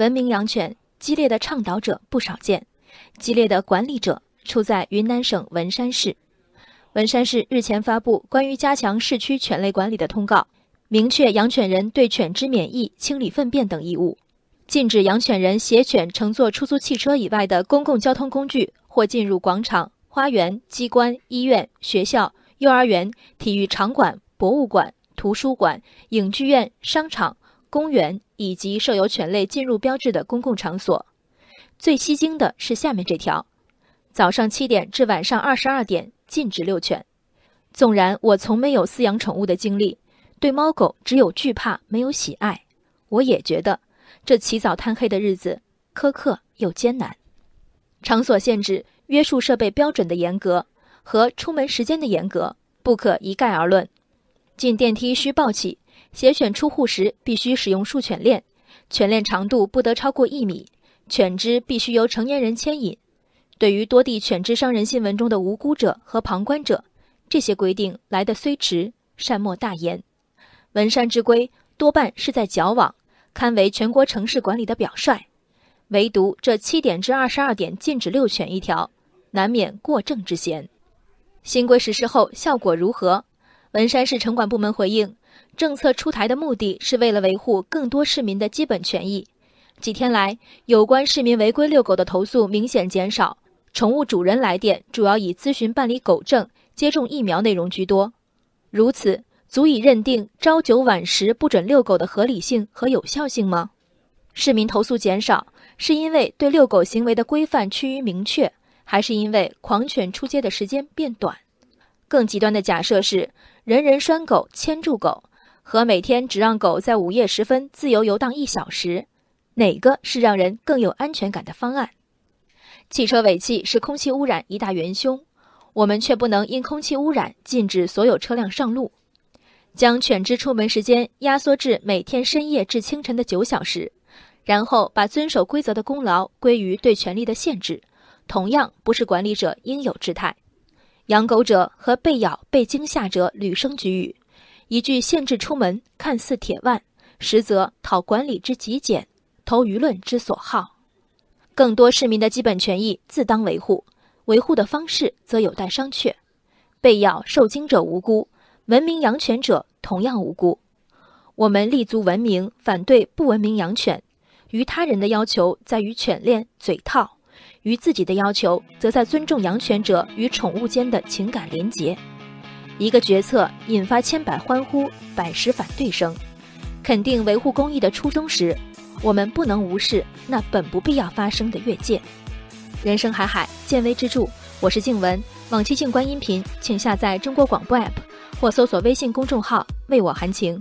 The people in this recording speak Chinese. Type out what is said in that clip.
文明养犬，激烈的倡导者不少见，激烈的管理者出在云南省文山市。文山市日前发布关于加强市区犬类管理的通告，明确养犬人对犬只免疫、清理粪便等义务，禁止养犬人携犬乘坐出租汽车以外的公共交通工具或进入广场、花园、机关、医院、学校、幼儿园、体育场馆、博物馆。图书馆、影剧院、商场、公园以及设有犬类进入标志的公共场所。最吸睛的是下面这条：早上七点至晚上二十二点禁止遛犬。纵然我从没有饲养宠物的经历，对猫狗只有惧怕没有喜爱，我也觉得这起早贪黑的日子苛刻又艰难。场所限制、约束设备标准的严格和出门时间的严格不可一概而论。进电梯需抱起，携犬出户时必须使用束犬链，犬链长度不得超过一米，犬只必须由成年人牵引。对于多地犬只伤人新闻中的无辜者和旁观者，这些规定来得虽迟，善莫大焉。文山之规多半是在矫枉，堪为全国城市管理的表率。唯独这七点至二十二点禁止遛犬一条，难免过正之嫌。新规实施后效果如何？文山市城管部门回应，政策出台的目的是为了维护更多市民的基本权益。几天来，有关市民违规遛狗的投诉明显减少，宠物主人来电主要以咨询办理狗证、接种疫苗内容居多。如此，足以认定朝九晚十不准遛狗的合理性和有效性吗？市民投诉减少，是因为对遛狗行为的规范趋于明确，还是因为狂犬出街的时间变短？更极端的假设是。人人拴狗、牵住狗，和每天只让狗在午夜时分自由游荡一小时，哪个是让人更有安全感的方案？汽车尾气是空气污染一大元凶，我们却不能因空气污染禁止所有车辆上路，将犬只出门时间压缩至每天深夜至清晨的九小时，然后把遵守规则的功劳归于对权力的限制，同样不是管理者应有之态。养狗者和被咬、被惊吓者屡生举语，一句限制出门看似铁腕，实则讨管理之极简，投舆论之所好。更多市民的基本权益自当维护，维护的方式则有待商榷。被咬、受惊者无辜，文明养犬者同样无辜。我们立足文明，反对不文明养犬。于他人的要求在于犬链、嘴套。于自己的要求，则在尊重养犬者与宠物间的情感连结。一个决策引发千百欢呼、百十反对声，肯定维护公益的初衷时，我们不能无视那本不必要发生的越界。人生海海，见微知著。我是静文，往期静观音频，请下载中国广播 APP 或搜索微信公众号“为我含情”。